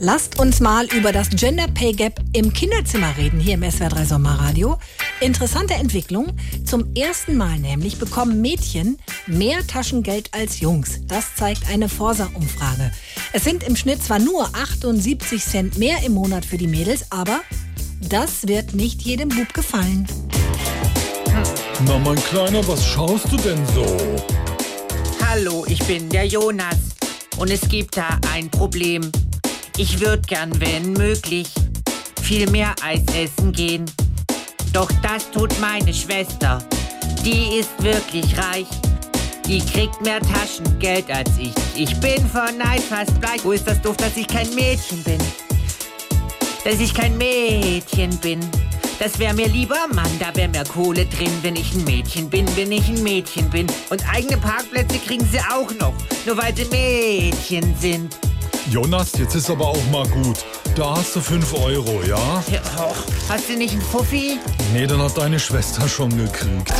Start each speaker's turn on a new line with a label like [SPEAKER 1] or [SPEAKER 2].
[SPEAKER 1] Lasst uns mal über das Gender Pay Gap im Kinderzimmer reden, hier im SWR3 Sommerradio. Interessante Entwicklung. Zum ersten Mal nämlich bekommen Mädchen mehr Taschengeld als Jungs. Das zeigt eine Forsa-Umfrage. Es sind im Schnitt zwar nur 78 Cent mehr im Monat für die Mädels, aber das wird nicht jedem Bub gefallen.
[SPEAKER 2] Na, mein Kleiner, was schaust du denn so?
[SPEAKER 3] Hallo, ich bin der Jonas. Und es gibt da ein Problem. Ich würde gern, wenn möglich, viel mehr Eis essen gehen. Doch das tut meine Schwester. Die ist wirklich reich. Die kriegt mehr Taschengeld als ich. Ich bin von Neid fast bleich. Wo ist das doof, dass ich kein Mädchen bin? Dass ich kein Mädchen bin. Das wär mir lieber, Mann, da wär mehr Kohle drin, wenn ich ein Mädchen bin, wenn ich ein Mädchen bin. Und eigene Parkplätze kriegen sie auch noch, nur weil sie Mädchen sind.
[SPEAKER 2] Jonas, jetzt ist aber auch mal gut. Da hast du 5 Euro, ja?
[SPEAKER 3] Ja, och, hast du nicht einen Fuffi?
[SPEAKER 2] Nee, dann hat deine Schwester schon gekriegt.